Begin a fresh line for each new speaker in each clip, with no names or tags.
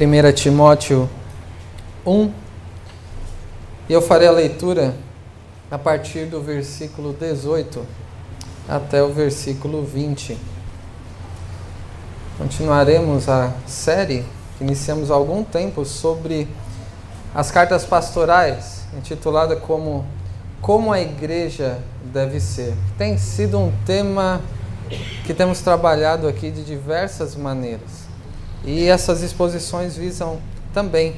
1 Timóteo 1, e eu farei a leitura a partir do versículo 18 até o versículo 20. Continuaremos a série que iniciamos há algum tempo sobre as cartas pastorais, intitulada como Como a Igreja Deve Ser. Tem sido um tema que temos trabalhado aqui de diversas maneiras. E essas exposições visam também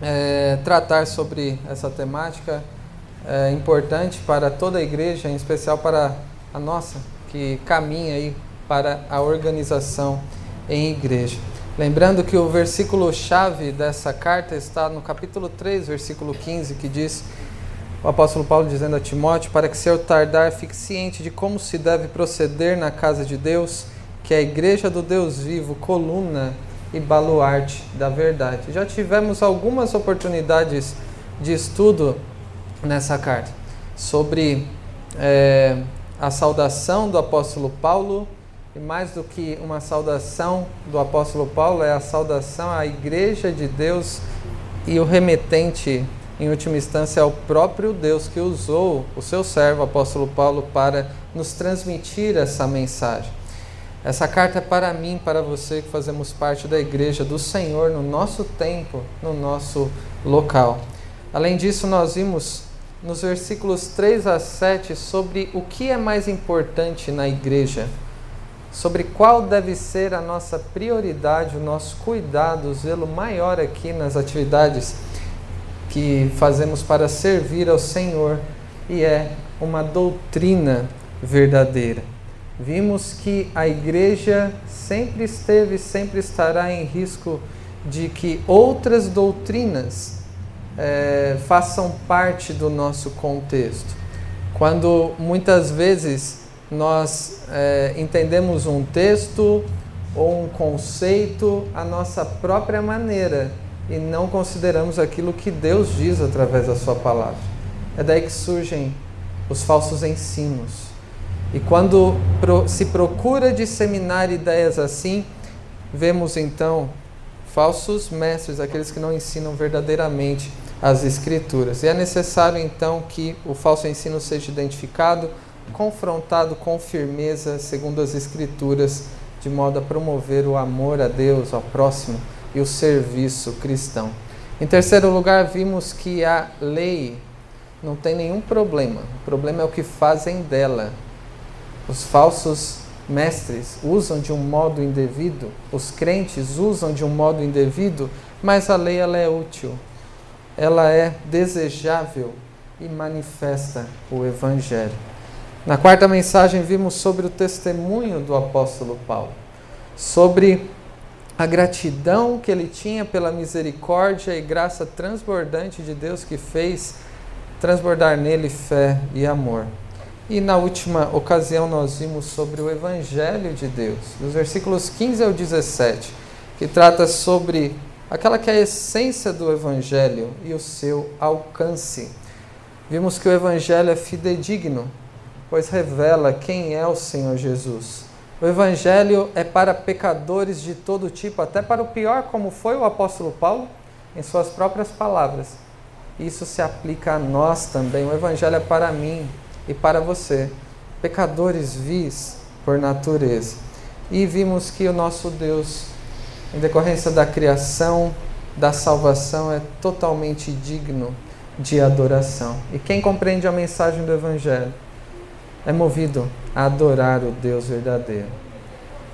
é, tratar sobre essa temática é, importante para toda a igreja, em especial para a nossa, que caminha aí para a organização em igreja. Lembrando que o versículo chave dessa carta está no capítulo 3, versículo 15, que diz o apóstolo Paulo dizendo a Timóteo para que se eu tardar fique ciente de como se deve proceder na casa de Deus, que é a igreja do Deus vivo, coluna e baluarte da verdade. Já tivemos algumas oportunidades de estudo nessa carta sobre é, a saudação do apóstolo Paulo e mais do que uma saudação do apóstolo Paulo é a saudação à igreja de Deus e o remetente em última instância é o próprio Deus que usou o seu servo apóstolo Paulo para nos transmitir essa mensagem. Essa carta é para mim, para você que fazemos parte da igreja do Senhor no nosso tempo, no nosso local. Além disso, nós vimos nos versículos 3 a 7 sobre o que é mais importante na igreja, sobre qual deve ser a nossa prioridade, o nosso cuidado, o zelo maior aqui nas atividades que fazemos para servir ao Senhor, e é uma doutrina verdadeira. Vimos que a igreja sempre esteve, sempre estará em risco de que outras doutrinas é, façam parte do nosso contexto. Quando muitas vezes nós é, entendemos um texto ou um conceito à nossa própria maneira e não consideramos aquilo que Deus diz através da Sua palavra. É daí que surgem os falsos ensinos e quando se procura disseminar ideias assim, vemos então falsos mestres, aqueles que não ensinam verdadeiramente as Escrituras. E é necessário então que o falso ensino seja identificado, confrontado com firmeza, segundo as Escrituras, de modo a promover o amor a Deus, ao próximo e o serviço cristão. Em terceiro lugar, vimos que a lei não tem nenhum problema, o problema é o que fazem dela os falsos mestres usam de um modo indevido, os crentes usam de um modo indevido, mas a lei ela é útil, ela é desejável e manifesta o Evangelho. Na quarta mensagem, vimos sobre o testemunho do apóstolo Paulo, sobre a gratidão que ele tinha pela misericórdia e graça transbordante de Deus que fez transbordar nele fé e amor. E na última ocasião nós vimos sobre o Evangelho de Deus, dos versículos 15 ao 17, que trata sobre aquela que é a essência do Evangelho e o seu alcance. Vimos que o Evangelho é fidedigno, pois revela quem é o Senhor Jesus. O Evangelho é para pecadores de todo tipo, até para o pior, como foi o apóstolo Paulo, em suas próprias palavras. Isso se aplica a nós também. O Evangelho é para mim, e para você, pecadores vis por natureza. E vimos que o nosso Deus, em decorrência da criação, da salvação, é totalmente digno de adoração. E quem compreende a mensagem do Evangelho é movido a adorar o Deus verdadeiro.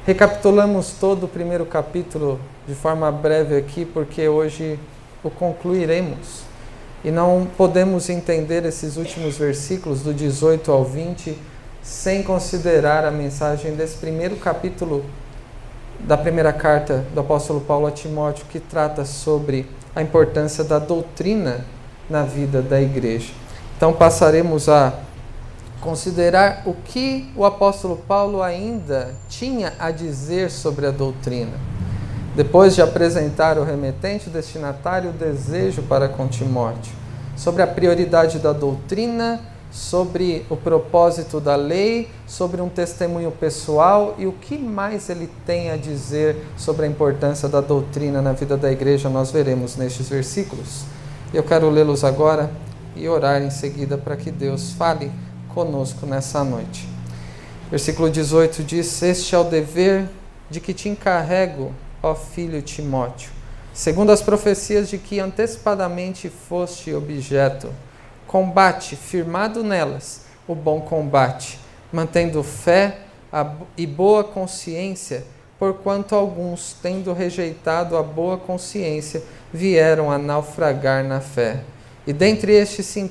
Recapitulamos todo o primeiro capítulo de forma breve aqui, porque hoje o concluiremos. E não podemos entender esses últimos versículos, do 18 ao 20, sem considerar a mensagem desse primeiro capítulo da primeira carta do apóstolo Paulo a Timóteo, que trata sobre a importância da doutrina na vida da igreja. Então passaremos a considerar o que o apóstolo Paulo ainda tinha a dizer sobre a doutrina. Depois de apresentar o remetente, o destinatário, o desejo para com Timóteo, sobre a prioridade da doutrina sobre o propósito da lei, sobre um testemunho pessoal e o que mais ele tem a dizer sobre a importância da doutrina na vida da igreja, nós veremos nestes versículos. Eu quero lê-los agora e orar em seguida para que Deus fale conosco nessa noite. Versículo 18 diz: Este é o dever de que te encarrego, ó filho Timóteo, segundo as profecias de que antecipadamente foste objeto Combate, firmado nelas, o bom combate, mantendo fé e boa consciência, porquanto alguns, tendo rejeitado a boa consciência, vieram a naufragar na fé. E dentre estes se,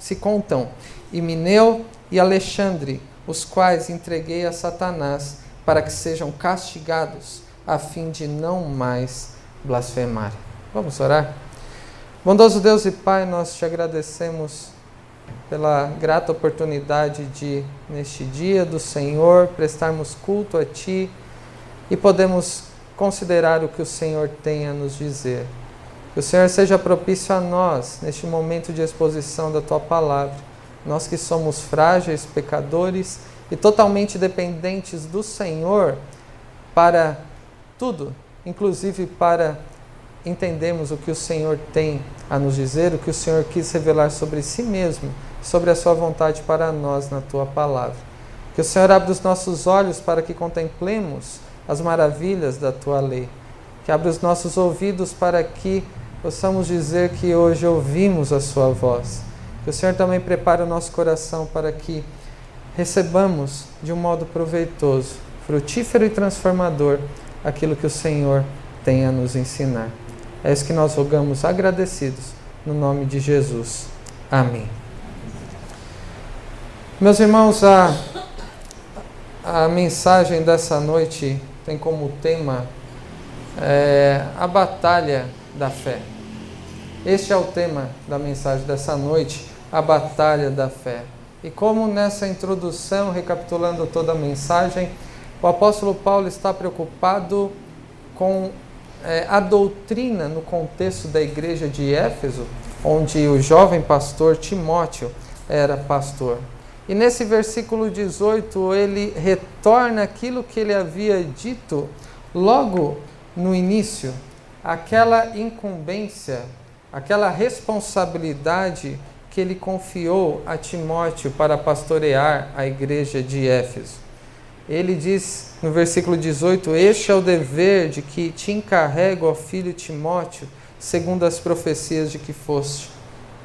se contam Imineu e Alexandre, os quais entreguei a Satanás para que sejam castigados, a fim de não mais blasfemarem. Vamos orar? Bondoso Deus e Pai, nós te agradecemos pela grata oportunidade de, neste dia do Senhor, prestarmos culto a Ti e podemos considerar o que o Senhor tem a nos dizer. Que o Senhor seja propício a nós neste momento de exposição da Tua palavra. Nós que somos frágeis, pecadores e totalmente dependentes do Senhor para tudo, inclusive para entendemos o que o Senhor tem a nos dizer, o que o Senhor quis revelar sobre si mesmo, sobre a sua vontade para nós na tua palavra. Que o Senhor abra os nossos olhos para que contemplemos as maravilhas da tua lei. Que abra os nossos ouvidos para que possamos dizer que hoje ouvimos a sua voz. Que o Senhor também prepare o nosso coração para que recebamos de um modo proveitoso, frutífero e transformador aquilo que o Senhor tem a nos ensinar. É isso que nós rogamos agradecidos no nome de Jesus. Amém. Meus irmãos, a, a mensagem dessa noite tem como tema é, a batalha da fé. Este é o tema da mensagem dessa noite, a batalha da fé. E como nessa introdução, recapitulando toda a mensagem, o apóstolo Paulo está preocupado com é, a doutrina no contexto da igreja de Éfeso, onde o jovem pastor Timóteo era pastor. E nesse versículo 18, ele retorna aquilo que ele havia dito logo no início, aquela incumbência, aquela responsabilidade que ele confiou a Timóteo para pastorear a igreja de Éfeso ele diz no versículo 18: Este é o dever de que te encarrego, ó filho Timóteo, segundo as profecias de que foste,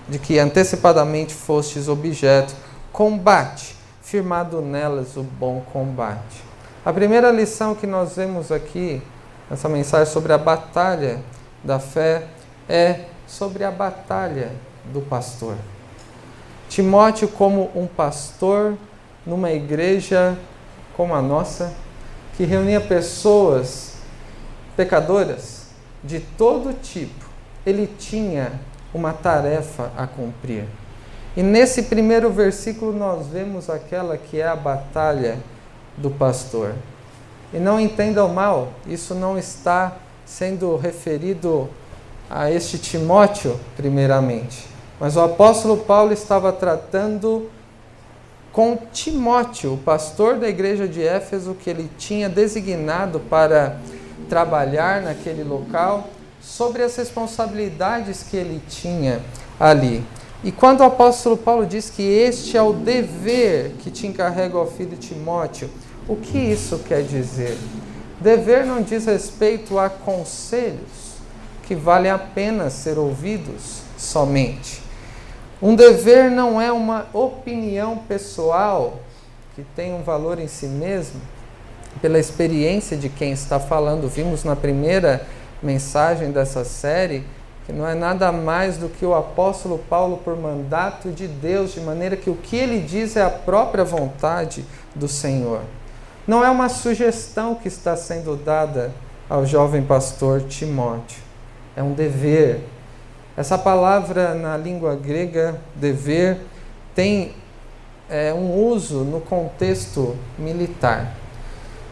de que antecipadamente fostes objeto, combate, firmado nelas o bom combate. A primeira lição que nós vemos aqui, nessa mensagem sobre a batalha da fé, é sobre a batalha do pastor. Timóteo, como um pastor numa igreja como a nossa, que reunia pessoas pecadoras de todo tipo, ele tinha uma tarefa a cumprir. E nesse primeiro versículo nós vemos aquela que é a batalha do pastor. E não entendam mal, isso não está sendo referido a este Timóteo, primeiramente. Mas o apóstolo Paulo estava tratando com Timóteo, o pastor da igreja de Éfeso, que ele tinha designado para trabalhar naquele local, sobre as responsabilidades que ele tinha ali. E quando o apóstolo Paulo diz que este é o dever que te encarrega ao filho Timóteo, o que isso quer dizer? Dever não diz respeito a conselhos que valem a pena ser ouvidos somente. Um dever não é uma opinião pessoal que tem um valor em si mesmo, pela experiência de quem está falando. Vimos na primeira mensagem dessa série que não é nada mais do que o apóstolo Paulo, por mandato de Deus, de maneira que o que ele diz é a própria vontade do Senhor. Não é uma sugestão que está sendo dada ao jovem pastor Timóteo, é um dever essa palavra na língua grega, dever, tem é, um uso no contexto militar.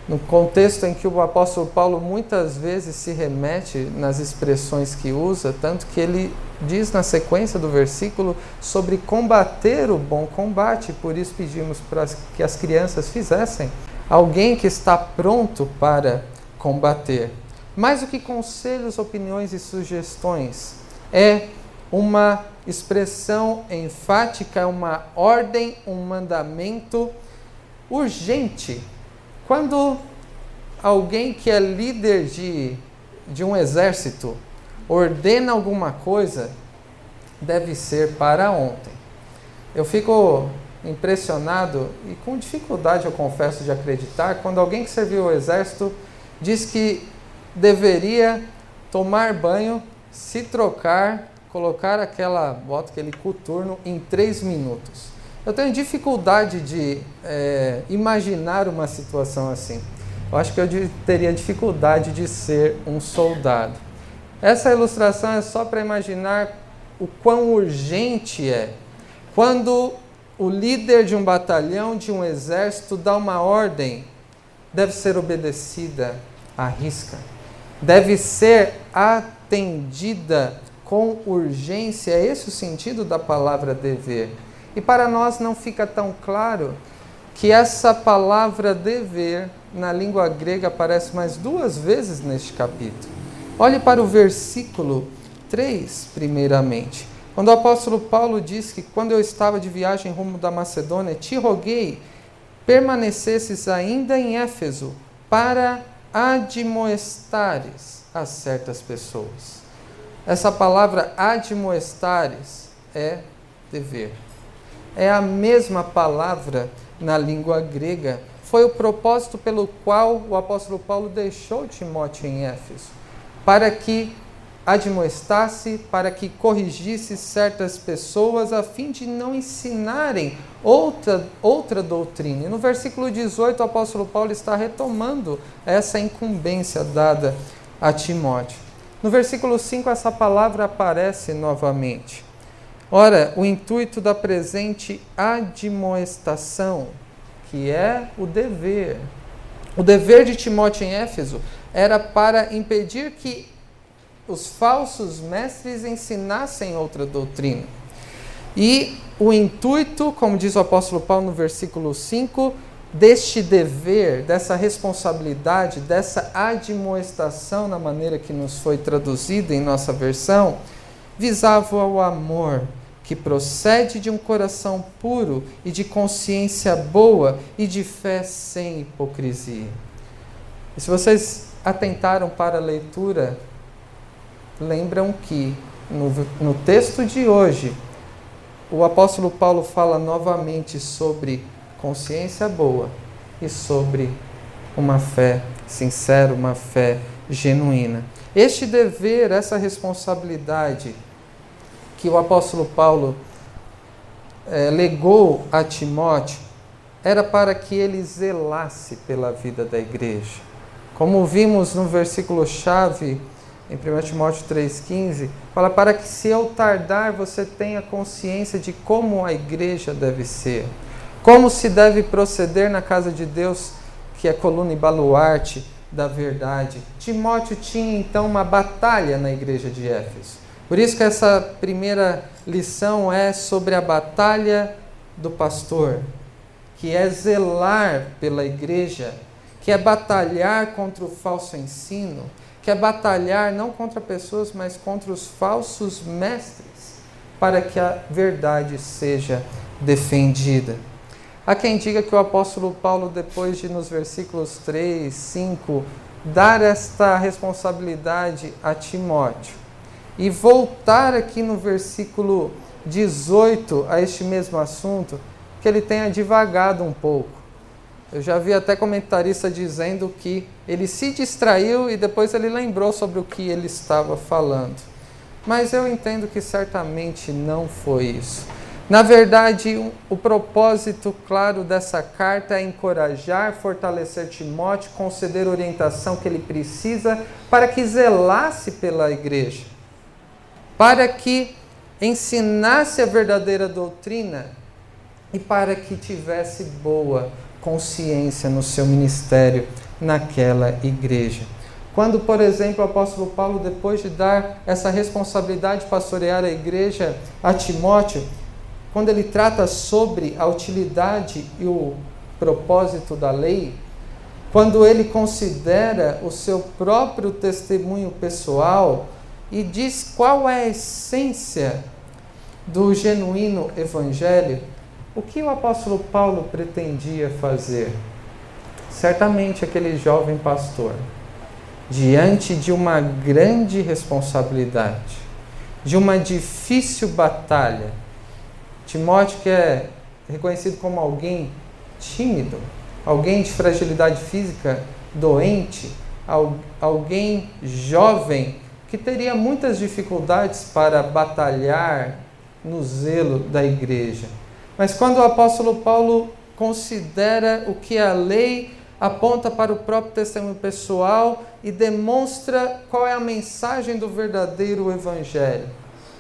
no contexto em que o apóstolo Paulo muitas vezes se remete nas expressões que usa, tanto que ele diz na sequência do versículo sobre combater o bom combate, por isso pedimos para que as crianças fizessem. Alguém que está pronto para combater. Mais do que conselhos, opiniões e sugestões, é uma expressão enfática, uma ordem, um mandamento urgente quando alguém que é líder de, de um exército ordena alguma coisa, deve ser para ontem. Eu fico impressionado e com dificuldade, eu confesso, de acreditar quando alguém que serviu o exército diz que deveria tomar banho, se trocar, colocar aquela, bota aquele coturno em três minutos. Eu tenho dificuldade de é, imaginar uma situação assim. Eu acho que eu teria dificuldade de ser um soldado. Essa ilustração é só para imaginar o quão urgente é. Quando o líder de um batalhão, de um exército, dá uma ordem, deve ser obedecida à risca. Deve ser atendida com urgência. É esse o sentido da palavra dever. E para nós não fica tão claro que essa palavra dever na língua grega aparece mais duas vezes neste capítulo. Olhe para o versículo 3, primeiramente. Quando o apóstolo Paulo diz que quando eu estava de viagem rumo da Macedônia, te roguei permanecesses ainda em Éfeso para admoestares a certas pessoas. Essa palavra admoestares é dever é a mesma palavra na língua grega. Foi o propósito pelo qual o apóstolo Paulo deixou Timóteo em Éfeso, para que admoestasse, para que corrigisse certas pessoas, a fim de não ensinarem outra, outra doutrina. E no versículo 18, o apóstolo Paulo está retomando essa incumbência dada a Timóteo. No versículo 5, essa palavra aparece novamente. Ora, o intuito da presente admoestação, que é o dever, o dever de Timóteo em Éfeso era para impedir que os falsos mestres ensinassem outra doutrina. E o intuito, como diz o apóstolo Paulo no versículo 5, deste dever, dessa responsabilidade, dessa admoestação, na maneira que nos foi traduzida em nossa versão, visava o amor que procede de um coração puro e de consciência boa e de fé sem hipocrisia. E se vocês atentaram para a leitura, lembram que no, no texto de hoje, o apóstolo Paulo fala novamente sobre consciência boa e sobre uma fé sincera, uma fé genuína. Este dever, essa responsabilidade, que o apóstolo Paulo é, legou a Timóteo era para que ele zelasse pela vida da igreja. Como vimos no versículo chave em 1 Timóteo 3,15, fala para que se eu tardar você tenha consciência de como a igreja deve ser, como se deve proceder na casa de Deus, que é coluna e baluarte da verdade. Timóteo tinha então uma batalha na igreja de Éfeso. Por isso que essa primeira lição é sobre a batalha do pastor, que é zelar pela igreja, que é batalhar contra o falso ensino, que é batalhar não contra pessoas, mas contra os falsos mestres, para que a verdade seja defendida. Há quem diga que o apóstolo Paulo, depois de nos versículos 3, 5, dar esta responsabilidade a Timóteo, e voltar aqui no versículo 18 a este mesmo assunto, que ele tenha divagado um pouco. Eu já vi até comentarista dizendo que ele se distraiu e depois ele lembrou sobre o que ele estava falando. Mas eu entendo que certamente não foi isso. Na verdade, o propósito claro dessa carta é encorajar, fortalecer Timóteo, conceder orientação que ele precisa para que zelasse pela igreja para que ensinasse a verdadeira doutrina e para que tivesse boa consciência no seu ministério naquela igreja. Quando, por exemplo, o apóstolo Paulo, depois de dar essa responsabilidade de pastorear a igreja a Timóteo, quando ele trata sobre a utilidade e o propósito da lei, quando ele considera o seu próprio testemunho pessoal e diz qual é a essência do genuíno evangelho, o que o apóstolo Paulo pretendia fazer? Certamente aquele jovem pastor, diante de uma grande responsabilidade, de uma difícil batalha, Timóteo, que é reconhecido como alguém tímido, alguém de fragilidade física, doente, alguém jovem que teria muitas dificuldades para batalhar no zelo da igreja. Mas quando o apóstolo Paulo considera o que a lei aponta para o próprio testemunho pessoal e demonstra qual é a mensagem do verdadeiro evangelho,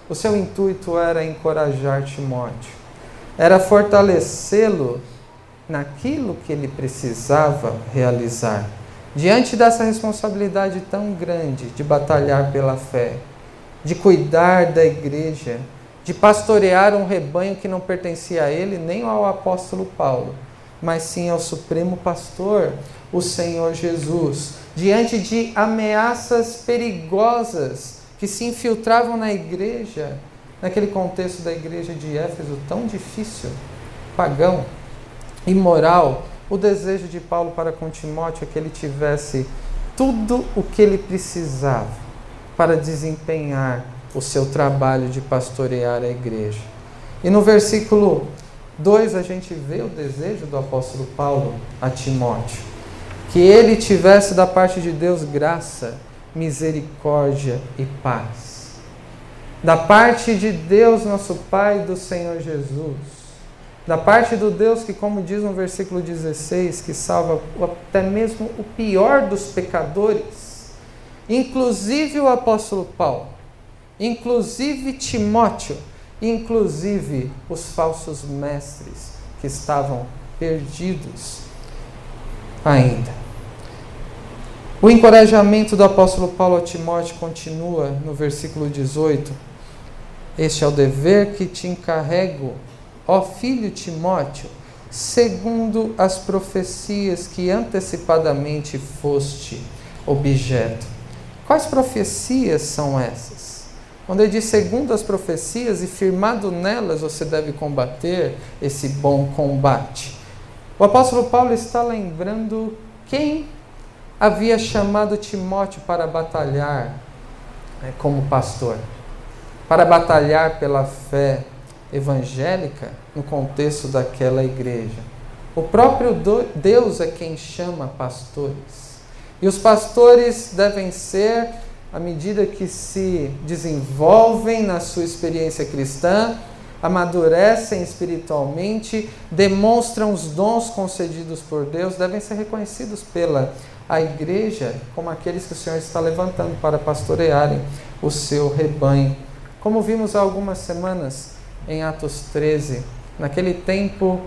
o seu intuito era encorajar Timóteo, era fortalecê-lo naquilo que ele precisava realizar. Diante dessa responsabilidade tão grande de batalhar pela fé, de cuidar da igreja, de pastorear um rebanho que não pertencia a ele nem ao apóstolo Paulo, mas sim ao supremo pastor, o Senhor Jesus, diante de ameaças perigosas que se infiltravam na igreja, naquele contexto da igreja de Éfeso tão difícil, pagão, imoral, o desejo de Paulo para com Timóteo é que ele tivesse tudo o que ele precisava para desempenhar o seu trabalho de pastorear a igreja. E no versículo 2 a gente vê o desejo do apóstolo Paulo a Timóteo, que ele tivesse da parte de Deus graça misericórdia e paz. Da parte de Deus, nosso Pai, do Senhor Jesus. Da parte do Deus que, como diz no versículo 16, que salva até mesmo o pior dos pecadores, inclusive o apóstolo Paulo, inclusive Timóteo, inclusive os falsos mestres que estavam perdidos ainda. O encorajamento do apóstolo Paulo a Timóteo continua no versículo 18. Este é o dever que te encarrego, ó filho Timóteo, segundo as profecias que antecipadamente foste objeto. Quais profecias são essas? Quando ele diz segundo as profecias e firmado nelas você deve combater esse bom combate. O apóstolo Paulo está lembrando quem havia chamado Timóteo para batalhar né, como pastor, para batalhar pela fé evangélica no contexto daquela igreja. O próprio Deus é quem chama pastores. E os pastores devem ser, à medida que se desenvolvem na sua experiência cristã, amadurecem espiritualmente, demonstram os dons concedidos por Deus, devem ser reconhecidos pela a igreja como aqueles que o Senhor está levantando para pastorearem o seu rebanho. Como vimos há algumas semanas em Atos 13, naquele tempo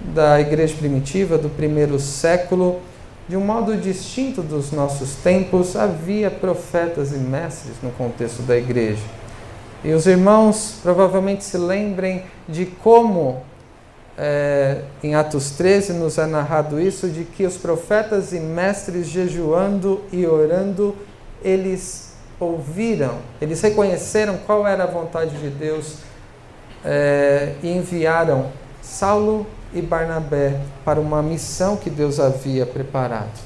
da igreja primitiva, do primeiro século, de um modo distinto dos nossos tempos, havia profetas e mestres no contexto da igreja. E os irmãos provavelmente se lembrem de como é, em Atos 13 nos é narrado isso, de que os profetas e mestres jejuando e orando, eles ouviram, eles reconheceram qual era a vontade de Deus é, e enviaram Saulo e Barnabé para uma missão que Deus havia preparado.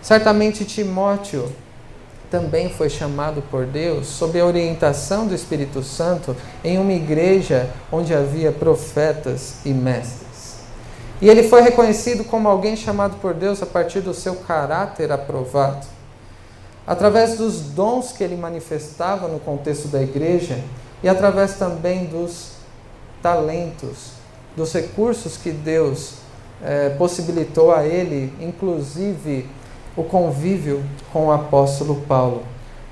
Certamente Timóteo também foi chamado por Deus, sob a orientação do Espírito Santo, em uma igreja onde havia profetas e mestres. E ele foi reconhecido como alguém chamado por Deus a partir do seu caráter aprovado. Através dos dons que ele manifestava no contexto da igreja e através também dos talentos, dos recursos que Deus eh, possibilitou a ele, inclusive o convívio com o apóstolo Paulo.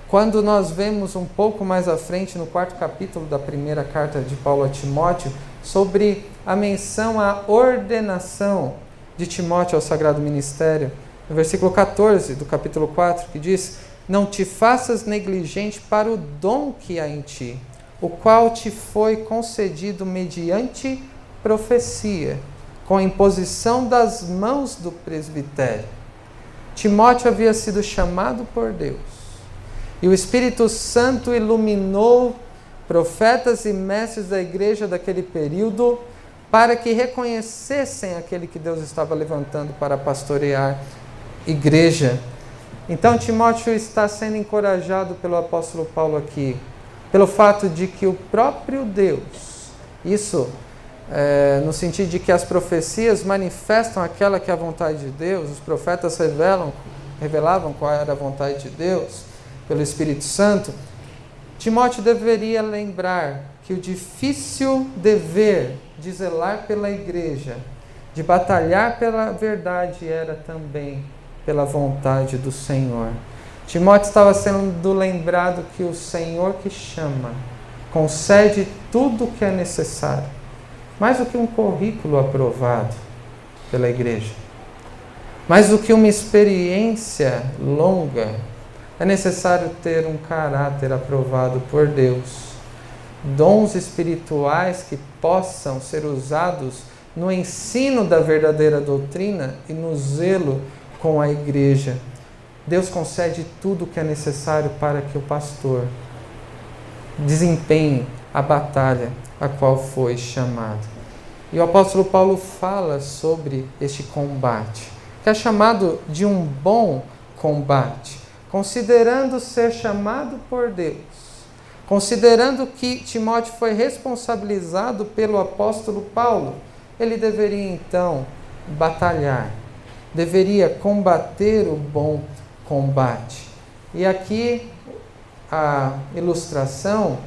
Quando nós vemos um pouco mais à frente, no quarto capítulo da primeira carta de Paulo a Timóteo, sobre a menção à ordenação de Timóteo ao sagrado ministério, no versículo 14 do capítulo 4, que diz: Não te faças negligente para o dom que há em ti, o qual te foi concedido mediante profecia, com a imposição das mãos do presbitério. Timóteo havia sido chamado por Deus, e o Espírito Santo iluminou profetas e mestres da igreja daquele período para que reconhecessem aquele que Deus estava levantando para pastorear igreja. Então Timóteo está sendo encorajado pelo apóstolo Paulo aqui, pelo fato de que o próprio Deus, isso é, no sentido de que as profecias manifestam aquela que é a vontade de Deus, os profetas revelam, revelavam qual era a vontade de Deus pelo Espírito Santo. Timóteo deveria lembrar que o difícil dever de zelar pela igreja, de batalhar pela verdade, era também pela vontade do Senhor. Timóteo estava sendo lembrado que o Senhor que chama concede tudo o que é necessário, mais do que um currículo aprovado pela igreja, mais do que uma experiência longa, é necessário ter um caráter aprovado por Deus, dons espirituais que possam ser usados no ensino da verdadeira doutrina e no zelo com a igreja. Deus concede tudo o que é necessário para que o pastor desempenhe a batalha a qual foi chamado. E o apóstolo Paulo fala sobre este combate, que é chamado de um bom combate, considerando ser chamado por Deus, considerando que Timóteo foi responsabilizado pelo apóstolo Paulo, ele deveria então batalhar deveria combater o bom combate. E aqui a ilustração,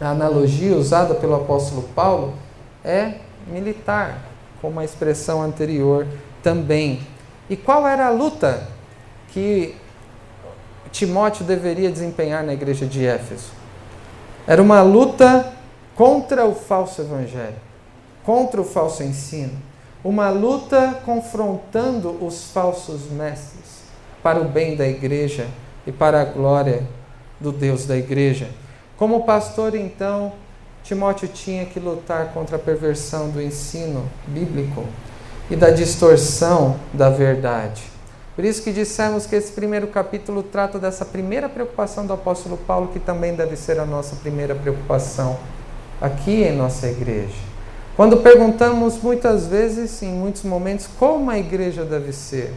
a analogia usada pelo apóstolo Paulo é militar, como a expressão anterior também. E qual era a luta que Timóteo deveria desempenhar na igreja de Éfeso? Era uma luta contra o falso evangelho, contra o falso ensino uma luta confrontando os falsos mestres para o bem da igreja e para a glória do Deus da igreja. Como pastor, então, Timóteo tinha que lutar contra a perversão do ensino bíblico e da distorção da verdade. Por isso que dissemos que esse primeiro capítulo trata dessa primeira preocupação do apóstolo Paulo, que também deve ser a nossa primeira preocupação aqui em nossa igreja. Quando perguntamos muitas vezes, em muitos momentos, como a igreja deve ser,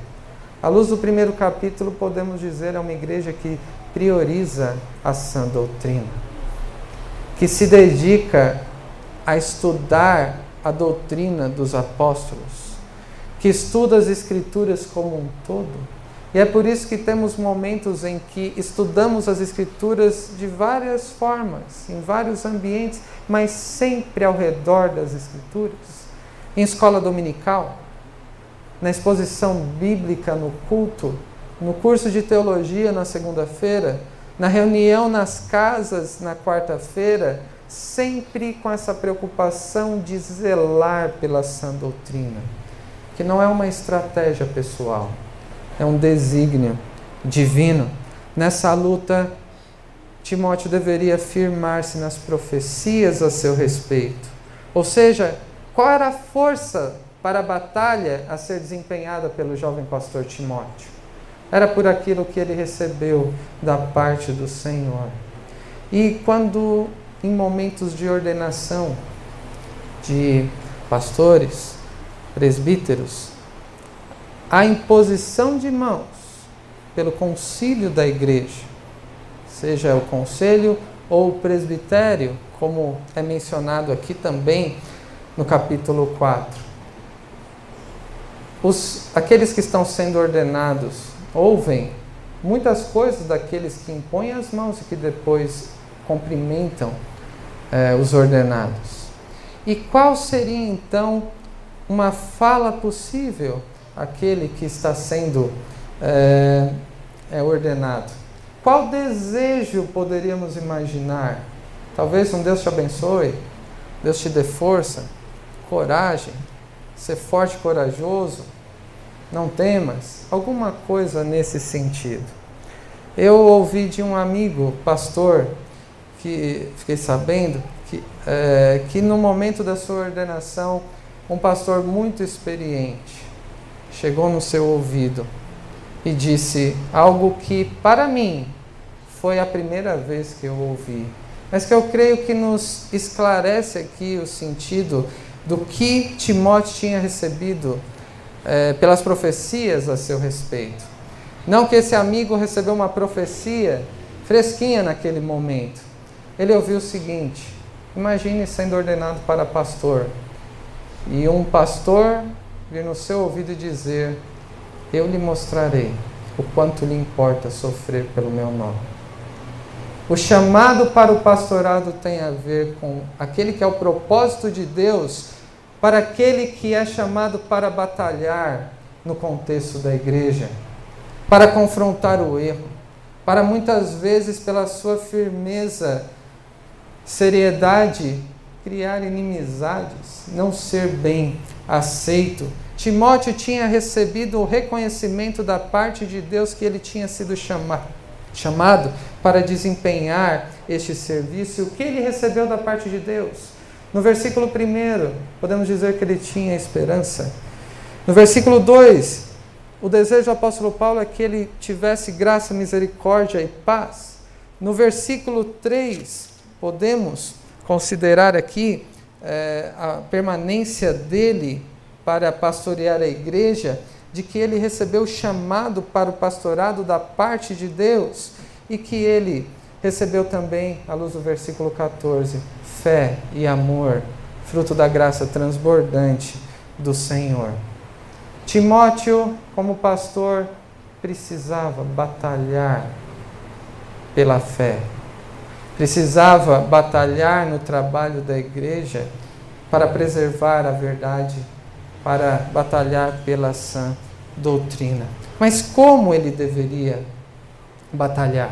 à luz do primeiro capítulo, podemos dizer é uma igreja que prioriza a sã doutrina, que se dedica a estudar a doutrina dos apóstolos, que estuda as Escrituras como um todo e é por isso que temos momentos em que estudamos as Escrituras de várias formas, em vários ambientes, mas sempre ao redor das Escrituras. Em escola dominical, na exposição bíblica no culto, no curso de teologia na segunda-feira, na reunião nas casas na quarta-feira, sempre com essa preocupação de zelar pela sã doutrina, que não é uma estratégia pessoal é um desígnio divino. Nessa luta, Timóteo deveria firmar-se nas profecias a seu respeito. Ou seja, qual era a força para a batalha a ser desempenhada pelo jovem pastor Timóteo? Era por aquilo que ele recebeu da parte do Senhor. E quando, em momentos de ordenação de pastores, presbíteros, a imposição de mãos pelo concílio da igreja, seja o conselho ou o presbitério, como é mencionado aqui também no capítulo 4. Os, aqueles que estão sendo ordenados ouvem muitas coisas daqueles que impõem as mãos e que depois cumprimentam eh, os ordenados. E qual seria então uma fala possível aquele que está sendo é, é ordenado. Qual desejo poderíamos imaginar? Talvez um Deus te abençoe, Deus te dê força, coragem, ser forte e corajoso, não temas, alguma coisa nesse sentido. Eu ouvi de um amigo, pastor, que fiquei sabendo que, é, que no momento da sua ordenação, um pastor muito experiente chegou no seu ouvido e disse algo que, para mim, foi a primeira vez que eu ouvi, mas que eu creio que nos esclarece aqui o sentido do que Timóteo tinha recebido é, pelas profecias a seu respeito. Não que esse amigo recebeu uma profecia fresquinha naquele momento. Ele ouviu o seguinte: imagine sendo ordenado para pastor e um pastor vir no seu ouvido dizer: Eu lhe mostrarei o quanto lhe importa sofrer pelo meu nome. O chamado para o pastorado tem a ver com aquele que é o propósito de Deus para aquele que é chamado para batalhar no contexto da igreja para confrontar o erro, para muitas vezes, pela sua firmeza, seriedade, criar inimizades, não ser bem aceito. Timóteo tinha recebido o reconhecimento da parte de Deus que ele tinha sido chamado, chamado para desempenhar este serviço. O que ele recebeu da parte de Deus? No versículo 1, podemos dizer que ele tinha esperança. No versículo 2, o desejo do apóstolo Paulo é que ele tivesse graça, misericórdia e paz. No versículo 3, podemos considerar aqui é, a permanência dele para pastorear a igreja, de que ele recebeu o chamado para o pastorado da parte de Deus e que ele recebeu também, à luz do versículo 14, fé e amor, fruto da graça transbordante do Senhor. Timóteo, como pastor, precisava batalhar pela fé, precisava batalhar no trabalho da igreja para preservar a verdade, para batalhar pela sã doutrina. Mas como ele deveria batalhar?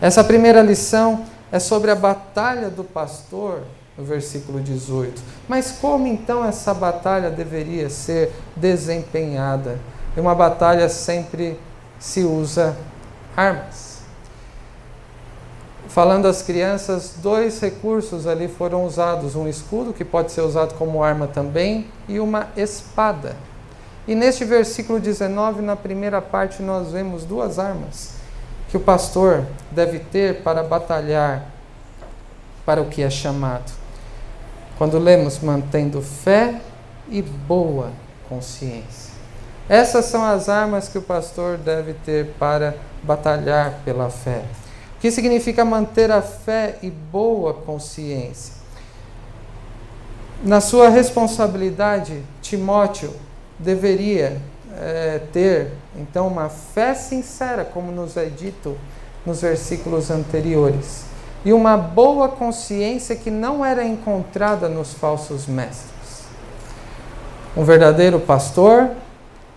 Essa primeira lição é sobre a batalha do pastor no versículo 18. Mas como então essa batalha deveria ser desempenhada? Em uma batalha sempre se usa armas. Falando às crianças, dois recursos ali foram usados: um escudo, que pode ser usado como arma também, e uma espada. E neste versículo 19, na primeira parte, nós vemos duas armas que o pastor deve ter para batalhar para o que é chamado. Quando lemos mantendo fé e boa consciência. Essas são as armas que o pastor deve ter para batalhar pela fé. O que significa manter a fé e boa consciência? Na sua responsabilidade, Timóteo deveria é, ter então uma fé sincera, como nos é dito nos versículos anteriores e uma boa consciência que não era encontrada nos falsos mestres. Um verdadeiro pastor,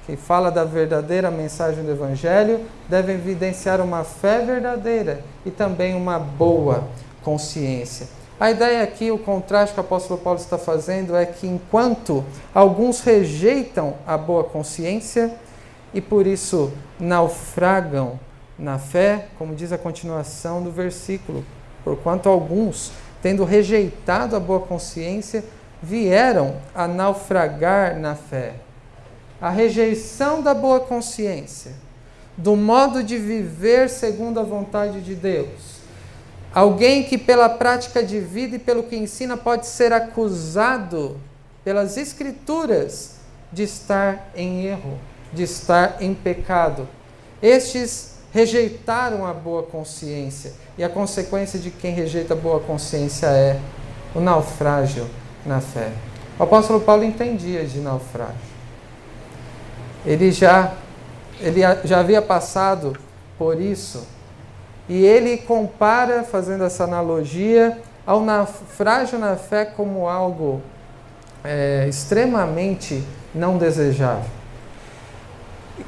que fala da verdadeira mensagem do Evangelho, deve evidenciar uma fé verdadeira e também uma boa consciência. A ideia aqui, o contraste que o apóstolo Paulo está fazendo é que enquanto alguns rejeitam a boa consciência e por isso naufragam na fé, como diz a continuação do versículo, porquanto alguns, tendo rejeitado a boa consciência, vieram a naufragar na fé. A rejeição da boa consciência, do modo de viver segundo a vontade de Deus. Alguém que, pela prática de vida e pelo que ensina, pode ser acusado pelas Escrituras de estar em erro, de estar em pecado. Estes rejeitaram a boa consciência. E a consequência de quem rejeita a boa consciência é o naufrágio na fé. O apóstolo Paulo entendia de naufrágio. Ele já, ele já havia passado por isso. E ele compara, fazendo essa analogia, ao naufrágio na fé como algo é, extremamente não desejável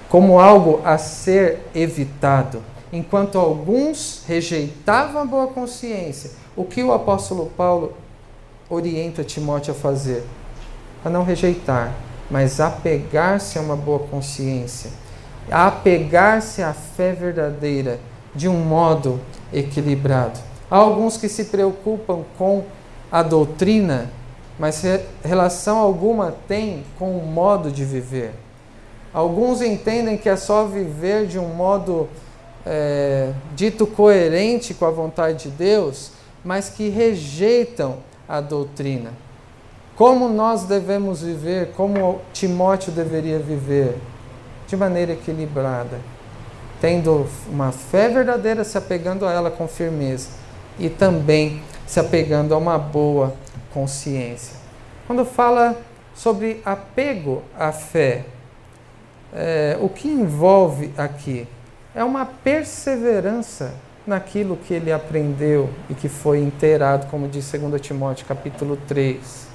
como algo a ser evitado. Enquanto alguns rejeitavam a boa consciência, o que o apóstolo Paulo orienta Timóteo a fazer? A não rejeitar, mas apegar-se a uma boa consciência, apegar-se à fé verdadeira de um modo equilibrado. Há alguns que se preocupam com a doutrina, mas relação alguma tem com o modo de viver. Alguns entendem que é só viver de um modo é, dito coerente com a vontade de Deus, mas que rejeitam a doutrina. Como nós devemos viver, como Timóteo deveria viver? De maneira equilibrada, tendo uma fé verdadeira, se apegando a ela com firmeza e também se apegando a uma boa consciência. Quando fala sobre apego à fé, é, o que envolve aqui é uma perseverança naquilo que ele aprendeu e que foi inteirado, como diz 2 Timóteo capítulo 3.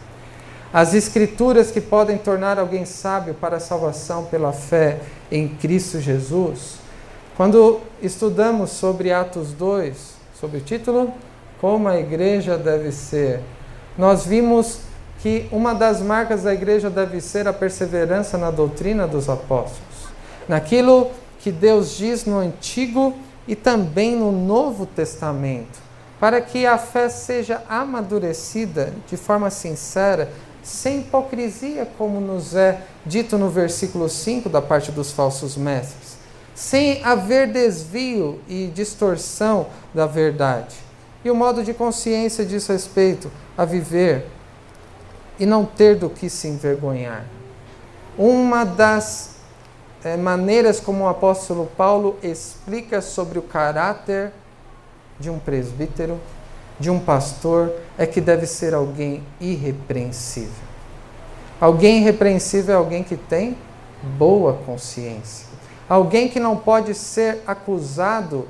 As escrituras que podem tornar alguém sábio para a salvação pela fé em Cristo Jesus. Quando estudamos sobre Atos 2, sobre o título Como a igreja deve ser, nós vimos que uma das marcas da igreja deve ser a perseverança na doutrina dos apóstolos, naquilo que Deus diz no Antigo e também no Novo Testamento, para que a fé seja amadurecida de forma sincera, sem hipocrisia, como nos é dito no versículo 5 da parte dos falsos mestres, sem haver desvio e distorção da verdade. E o modo de consciência diz respeito a viver e não ter do que se envergonhar. Uma das é, maneiras como o apóstolo Paulo explica sobre o caráter de um presbítero, de um pastor, é que deve ser alguém irrepreensível. Alguém irrepreensível é alguém que tem boa consciência. Alguém que não pode ser acusado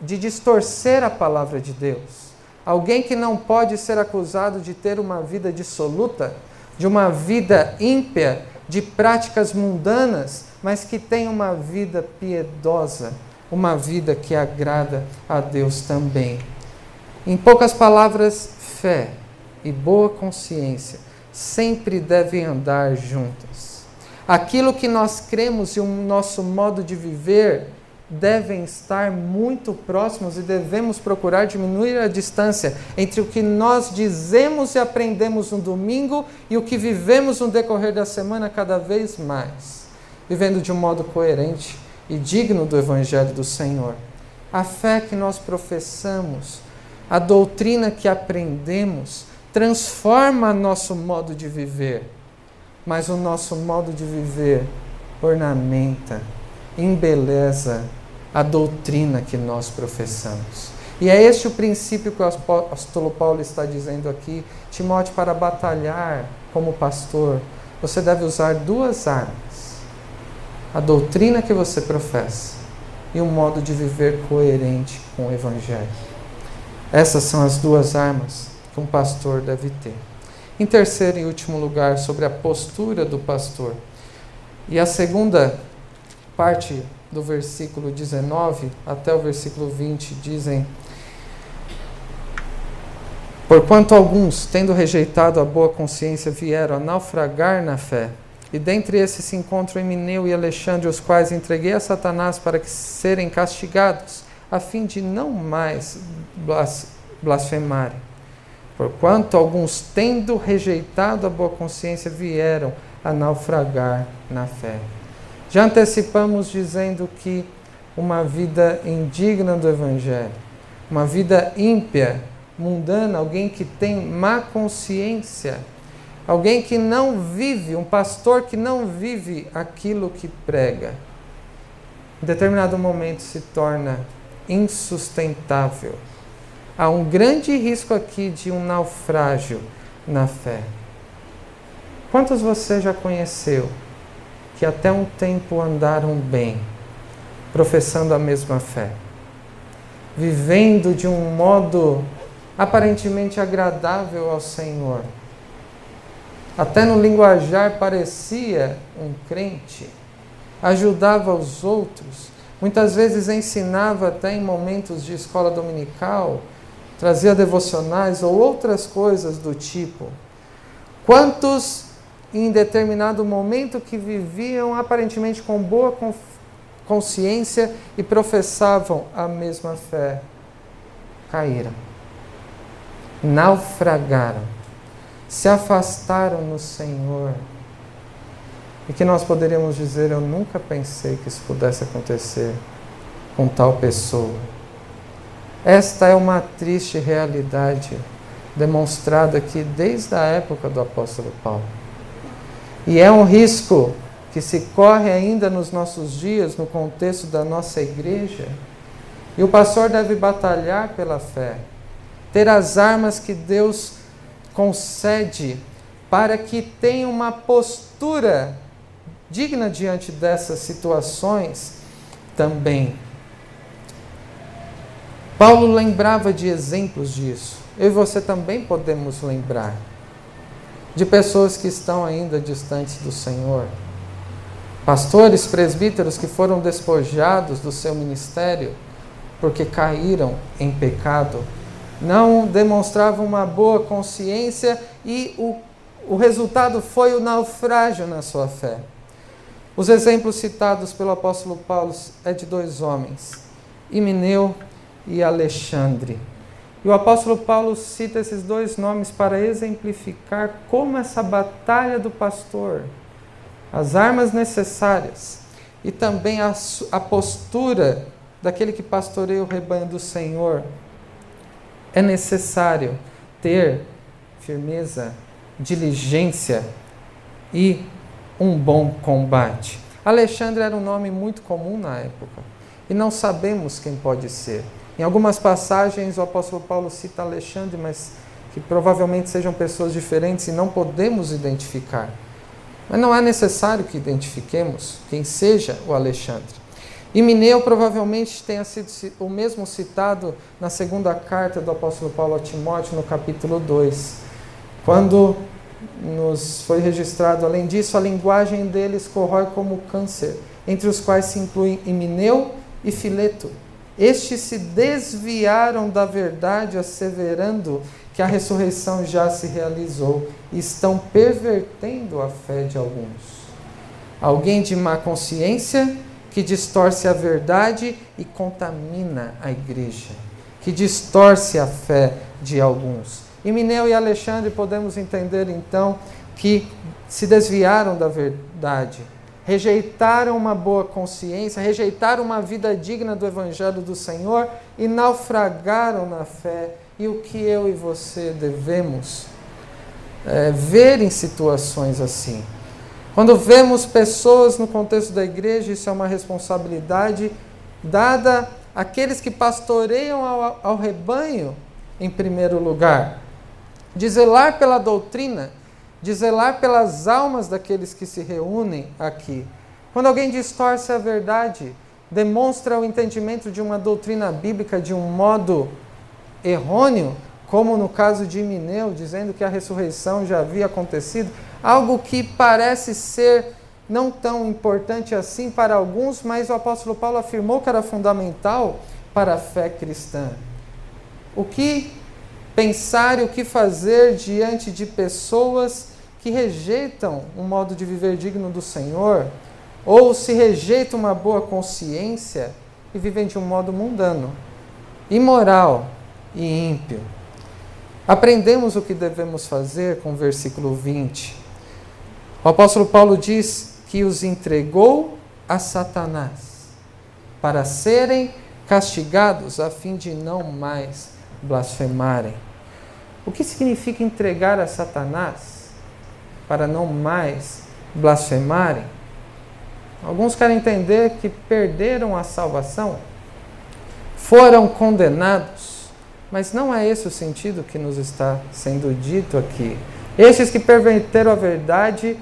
de distorcer a palavra de Deus. Alguém que não pode ser acusado de ter uma vida dissoluta, de uma vida ímpia, de práticas mundanas, mas que tem uma vida piedosa, uma vida que agrada a Deus também. Em poucas palavras, fé e boa consciência sempre devem andar juntas. Aquilo que nós cremos e o nosso modo de viver devem estar muito próximos e devemos procurar diminuir a distância entre o que nós dizemos e aprendemos no domingo e o que vivemos no decorrer da semana cada vez mais vivendo de um modo coerente e digno do Evangelho do Senhor. A fé que nós professamos, a doutrina que aprendemos, transforma nosso modo de viver, mas o nosso modo de viver ornamenta, embeleza a doutrina que nós professamos. E é este o princípio que o apóstolo Paulo está dizendo aqui. Timóteo, para batalhar como pastor, você deve usar duas armas a doutrina que você professa e um modo de viver coerente com o Evangelho. Essas são as duas armas que um pastor deve ter. Em terceiro e último lugar, sobre a postura do pastor. E a segunda parte do versículo 19 até o versículo 20 dizem: Porquanto alguns, tendo rejeitado a boa consciência, vieram a naufragar na fé. E dentre esses se encontram Emineu e Alexandre, os quais entreguei a Satanás para que serem castigados, a fim de não mais blasfemarem. Porquanto alguns, tendo rejeitado a boa consciência, vieram a naufragar na fé. Já antecipamos dizendo que uma vida indigna do Evangelho, uma vida ímpia, mundana, alguém que tem má consciência, Alguém que não vive, um pastor que não vive aquilo que prega, em determinado momento se torna insustentável. Há um grande risco aqui de um naufrágio na fé. Quantos você já conheceu que até um tempo andaram bem, professando a mesma fé, vivendo de um modo aparentemente agradável ao Senhor? até no linguajar parecia um crente, ajudava os outros, muitas vezes ensinava até em momentos de escola dominical, trazia devocionais ou outras coisas do tipo. Quantos em determinado momento que viviam aparentemente com boa consciência e professavam a mesma fé, caíram, naufragaram, se afastaram no Senhor. E que nós poderíamos dizer: Eu nunca pensei que isso pudesse acontecer com tal pessoa. Esta é uma triste realidade demonstrada aqui desde a época do apóstolo Paulo. E é um risco que se corre ainda nos nossos dias, no contexto da nossa igreja. E o pastor deve batalhar pela fé, ter as armas que Deus concede para que tenha uma postura digna diante dessas situações também. Paulo lembrava de exemplos disso. Eu e você também podemos lembrar de pessoas que estão ainda distantes do Senhor. Pastores, presbíteros que foram despojados do seu ministério porque caíram em pecado, não demonstravam uma boa consciência e o, o resultado foi o naufrágio na sua fé. Os exemplos citados pelo apóstolo Paulo é de dois homens, Imineu e Alexandre. E o apóstolo Paulo cita esses dois nomes para exemplificar como essa batalha do pastor, as armas necessárias e também a, a postura daquele que pastoreia o rebanho do Senhor, é necessário ter firmeza, diligência e um bom combate. Alexandre era um nome muito comum na época e não sabemos quem pode ser. Em algumas passagens, o apóstolo Paulo cita Alexandre, mas que provavelmente sejam pessoas diferentes e não podemos identificar. Mas não é necessário que identifiquemos quem seja o Alexandre. Mineu provavelmente tenha sido o mesmo citado na segunda carta do apóstolo Paulo a Timóteo, no capítulo 2, quando nos foi registrado, além disso, a linguagem deles corrói como câncer, entre os quais se incluem Emineu e Fileto estes se desviaram da verdade, asseverando que a ressurreição já se realizou e estão pervertendo a fé de alguns. Alguém de má consciência que distorce a verdade e contamina a igreja, que distorce a fé de alguns. E Mineu e Alexandre podemos entender então que se desviaram da verdade rejeitaram uma boa consciência, rejeitaram uma vida digna do Evangelho do Senhor e naufragaram na fé. E o que eu e você devemos é, ver em situações assim? Quando vemos pessoas no contexto da igreja, isso é uma responsabilidade dada àqueles que pastoreiam ao, ao rebanho, em primeiro lugar, de zelar pela doutrina de zelar pelas almas daqueles que se reúnem aqui. Quando alguém distorce a verdade, demonstra o entendimento de uma doutrina bíblica de um modo errôneo, como no caso de Mineu, dizendo que a ressurreição já havia acontecido, algo que parece ser não tão importante assim para alguns, mas o apóstolo Paulo afirmou que era fundamental para a fé cristã. O que pensar e o que fazer diante de pessoas que rejeitam um modo de viver digno do Senhor, ou se rejeitam uma boa consciência e vivem de um modo mundano, imoral e ímpio. Aprendemos o que devemos fazer com o versículo 20. O apóstolo Paulo diz que os entregou a Satanás para serem castigados a fim de não mais blasfemarem. O que significa entregar a Satanás para não mais blasfemarem? Alguns querem entender que perderam a salvação, foram condenados, mas não é esse o sentido que nos está sendo dito aqui. Estes que perverteram a verdade,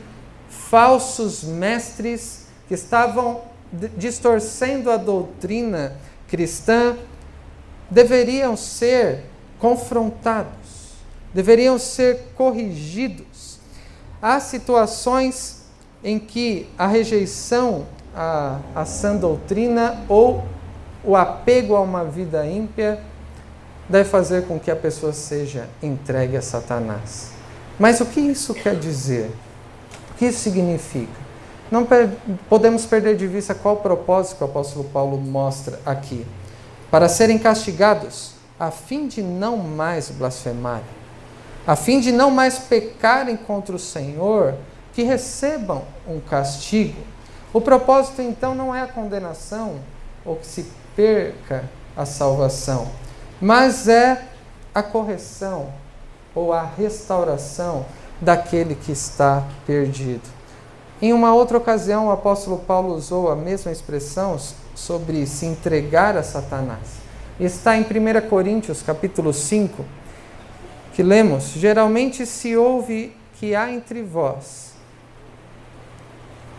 falsos mestres que estavam distorcendo a doutrina cristã, deveriam ser confrontados deveriam ser corrigidos. Há situações em que a rejeição à, à sã doutrina ou o apego a uma vida ímpia deve fazer com que a pessoa seja entregue a Satanás. Mas o que isso quer dizer? O que isso significa? Não per podemos perder de vista qual o propósito que o apóstolo Paulo mostra aqui. Para serem castigados, a fim de não mais blasfemarem, a fim de não mais pecarem contra o Senhor, que recebam um castigo. O propósito então não é a condenação ou que se perca a salvação, mas é a correção ou a restauração daquele que está perdido. Em uma outra ocasião, o apóstolo Paulo usou a mesma expressão sobre se entregar a Satanás. Está em 1 Coríntios, capítulo 5, que lemos: Geralmente se ouve que há entre vós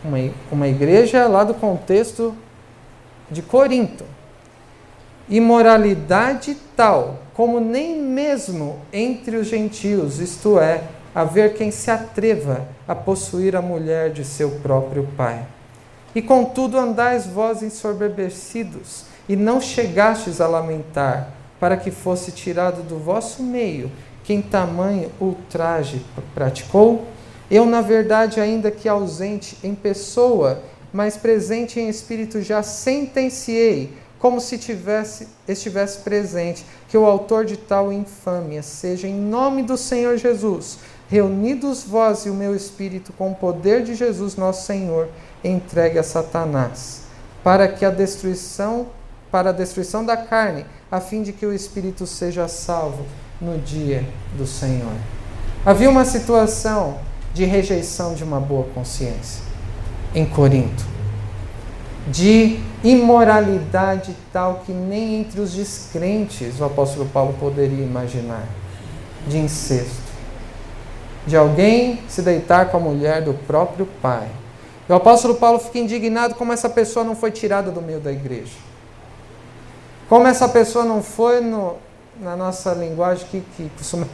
uma, uma igreja lá do contexto de Corinto, imoralidade tal como nem mesmo entre os gentios, isto é, haver quem se atreva a possuir a mulher de seu próprio pai. E contudo andais vós ensoberbecidos, e não chegastes a lamentar, para que fosse tirado do vosso meio quem tamanho ultraje praticou? Eu, na verdade, ainda que ausente em pessoa, mas presente em espírito, já sentenciei, como se tivesse, estivesse presente, que o autor de tal infâmia seja, em nome do Senhor Jesus, reunidos vós e o meu espírito com o poder de Jesus nosso Senhor, entregue a Satanás, para que a destruição, para a destruição da carne, a fim de que o espírito seja salvo no dia do Senhor. Havia uma situação de rejeição de uma boa consciência em Corinto, de imoralidade tal que nem entre os descrentes o apóstolo Paulo poderia imaginar, de incesto, de alguém se deitar com a mulher do próprio pai. E o apóstolo Paulo fica indignado como essa pessoa não foi tirada do meio da igreja. Como essa pessoa não foi, no, na nossa linguagem que, que costuma,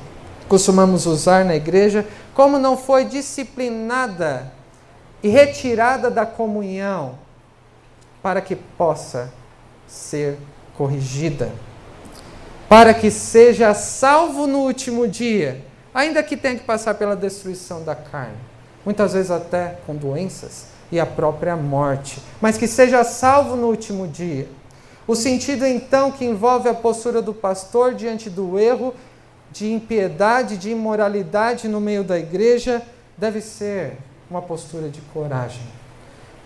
costumamos usar na igreja, como não foi disciplinada e retirada da comunhão para que possa ser corrigida, para que seja salvo no último dia, ainda que tenha que passar pela destruição da carne, muitas vezes até com doenças e a própria morte, mas que seja salvo no último dia. O sentido então que envolve a postura do pastor diante do erro de impiedade, de imoralidade no meio da igreja, deve ser uma postura de coragem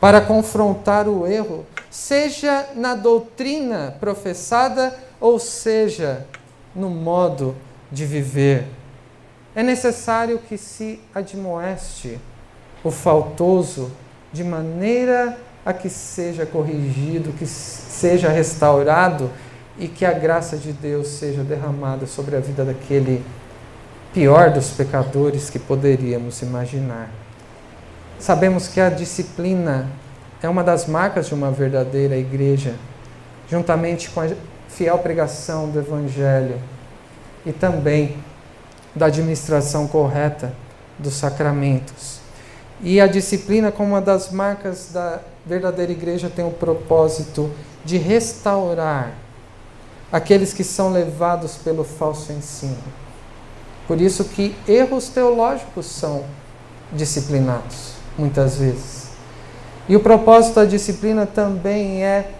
para confrontar o erro, seja na doutrina professada ou seja no modo de viver. É necessário que se admoeste o faltoso de maneira a que seja corrigido, que seja restaurado e que a graça de Deus seja derramada sobre a vida daquele pior dos pecadores que poderíamos imaginar. Sabemos que a disciplina é uma das marcas de uma verdadeira igreja, juntamente com a fiel pregação do Evangelho e também da administração correta dos sacramentos. E a disciplina, como uma das marcas da verdadeira igreja, tem o propósito de restaurar aqueles que são levados pelo falso ensino. Por isso que erros teológicos são disciplinados, muitas vezes. E o propósito da disciplina também é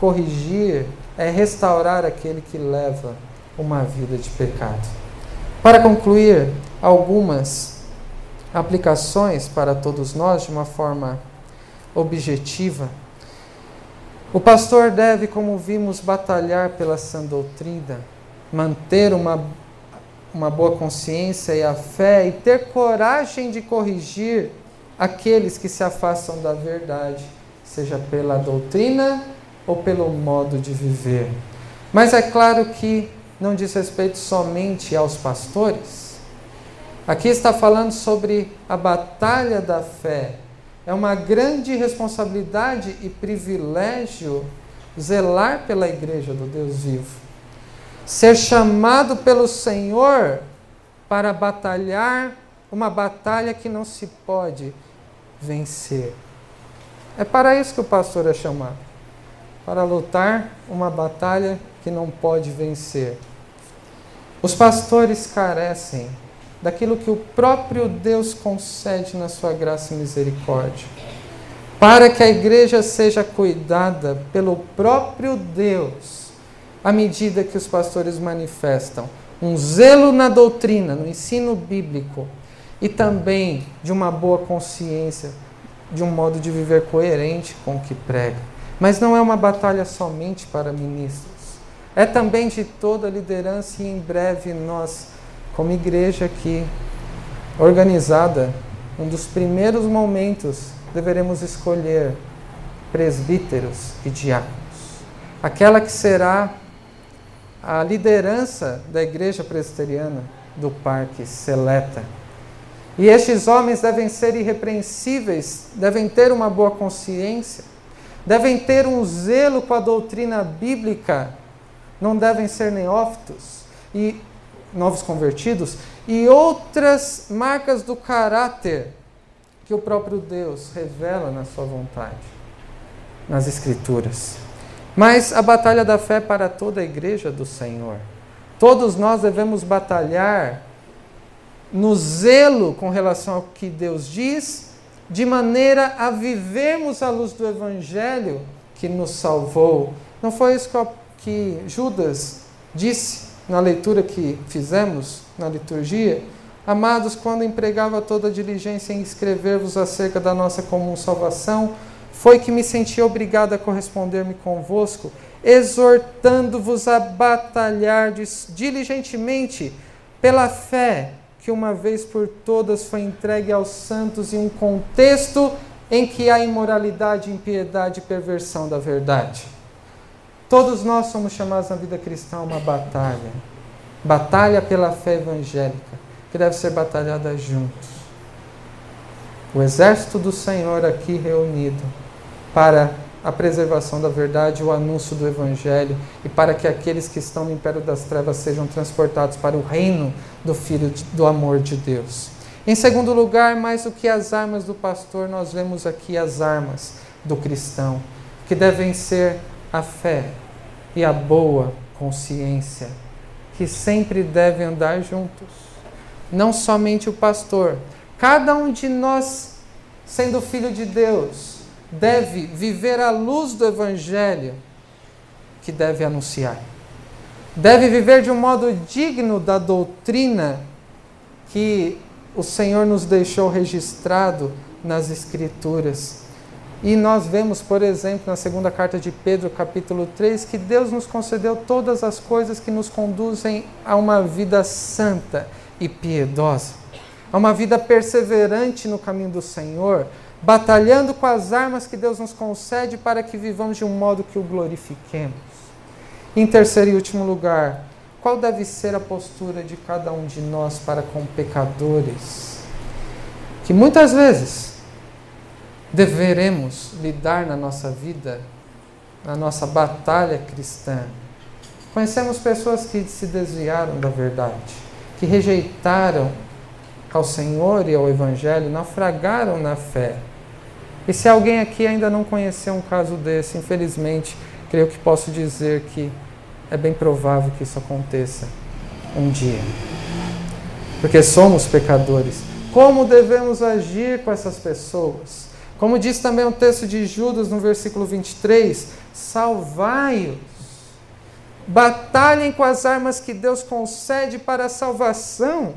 corrigir, é restaurar aquele que leva uma vida de pecado. Para concluir, algumas aplicações para todos nós de uma forma objetiva o pastor deve, como vimos, batalhar pela sã doutrina, manter uma, uma boa consciência e a fé e ter coragem de corrigir aqueles que se afastam da verdade, seja pela doutrina ou pelo modo de viver. Mas é claro que não diz respeito somente aos pastores. Aqui está falando sobre a batalha da fé é uma grande responsabilidade e privilégio zelar pela igreja do Deus vivo. Ser chamado pelo Senhor para batalhar uma batalha que não se pode vencer. É para isso que o pastor é chamado para lutar uma batalha que não pode vencer. Os pastores carecem daquilo que o próprio Deus concede na sua graça e misericórdia. Para que a igreja seja cuidada pelo próprio Deus, à medida que os pastores manifestam um zelo na doutrina, no ensino bíblico e também de uma boa consciência, de um modo de viver coerente com o que prega. Mas não é uma batalha somente para ministros, é também de toda a liderança e em breve nós como igreja aqui, organizada, um dos primeiros momentos deveremos escolher presbíteros e diáconos. Aquela que será a liderança da igreja presbiteriana do Parque Seleta. E estes homens devem ser irrepreensíveis, devem ter uma boa consciência, devem ter um zelo com a doutrina bíblica, não devem ser neófitos. E novos convertidos, e outras marcas do caráter que o próprio Deus revela na sua vontade, nas Escrituras. Mas a batalha da fé é para toda a igreja do Senhor. Todos nós devemos batalhar no zelo com relação ao que Deus diz, de maneira a vivermos a luz do Evangelho que nos salvou. Não foi isso que Judas disse na leitura que fizemos na liturgia, amados, quando empregava toda a diligência em escrever-vos acerca da nossa comum salvação, foi que me senti obrigado a corresponder-me convosco, exortando-vos a batalhar diligentemente pela fé que uma vez por todas foi entregue aos santos em um contexto em que há imoralidade, impiedade e perversão da verdade. Todos nós somos chamados na vida cristã a uma batalha. Batalha pela fé evangélica, que deve ser batalhada juntos. O exército do Senhor aqui reunido para a preservação da verdade, o anúncio do Evangelho e para que aqueles que estão no império das trevas sejam transportados para o reino do Filho do amor de Deus. Em segundo lugar, mais do que as armas do pastor, nós vemos aqui as armas do cristão, que devem ser a fé e a boa consciência, que sempre devem andar juntos. Não somente o pastor, cada um de nós, sendo filho de Deus, deve viver à luz do Evangelho que deve anunciar. Deve viver de um modo digno da doutrina que o Senhor nos deixou registrado nas Escrituras. E nós vemos, por exemplo, na segunda carta de Pedro, capítulo 3, que Deus nos concedeu todas as coisas que nos conduzem a uma vida santa e piedosa, a uma vida perseverante no caminho do Senhor, batalhando com as armas que Deus nos concede para que vivamos de um modo que o glorifiquemos. Em terceiro e último lugar, qual deve ser a postura de cada um de nós para com pecadores? Que muitas vezes deveremos lidar na nossa vida, na nossa batalha cristã. Conhecemos pessoas que se desviaram da verdade, que rejeitaram ao Senhor e ao Evangelho, naufragaram na fé. E se alguém aqui ainda não conheceu um caso desse, infelizmente, creio que posso dizer que é bem provável que isso aconteça um dia. Porque somos pecadores. Como devemos agir com essas pessoas? Como diz também o texto de Judas no versículo 23, salvai-os. Batalhem com as armas que Deus concede para a salvação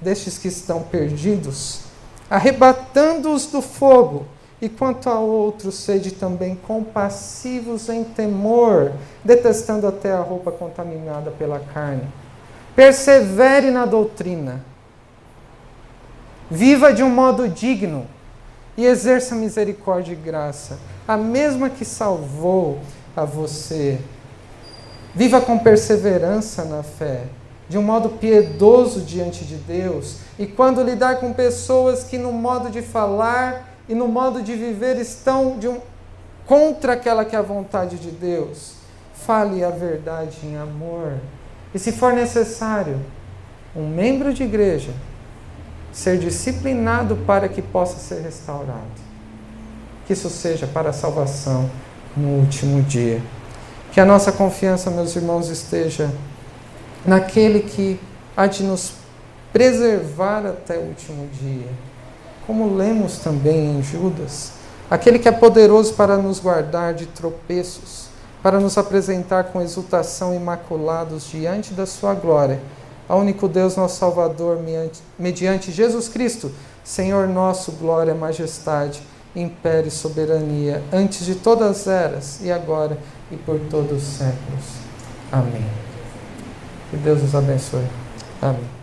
destes que estão perdidos, arrebatando-os do fogo. E quanto a outros, sede também compassivos em temor, detestando até a roupa contaminada pela carne. Persevere na doutrina. Viva de um modo digno e exerça misericórdia e graça, a mesma que salvou a você. Viva com perseverança na fé, de um modo piedoso diante de Deus, e quando lidar com pessoas que no modo de falar e no modo de viver estão um, contra aquela que é a vontade de Deus, fale a verdade em amor. E se for necessário, um membro de igreja ser disciplinado para que possa ser restaurado. Que isso seja para a salvação no último dia. Que a nossa confiança, meus irmãos, esteja naquele que há de nos preservar até o último dia. Como lemos também em Judas, aquele que é poderoso para nos guardar de tropeços, para nos apresentar com exultação imaculados diante da sua glória, ao único Deus, nosso Salvador, mediante Jesus Cristo, Senhor nosso, glória, majestade, império e soberania, antes de todas as eras, e agora e por todos os séculos. Amém. Que Deus os abençoe. Amém.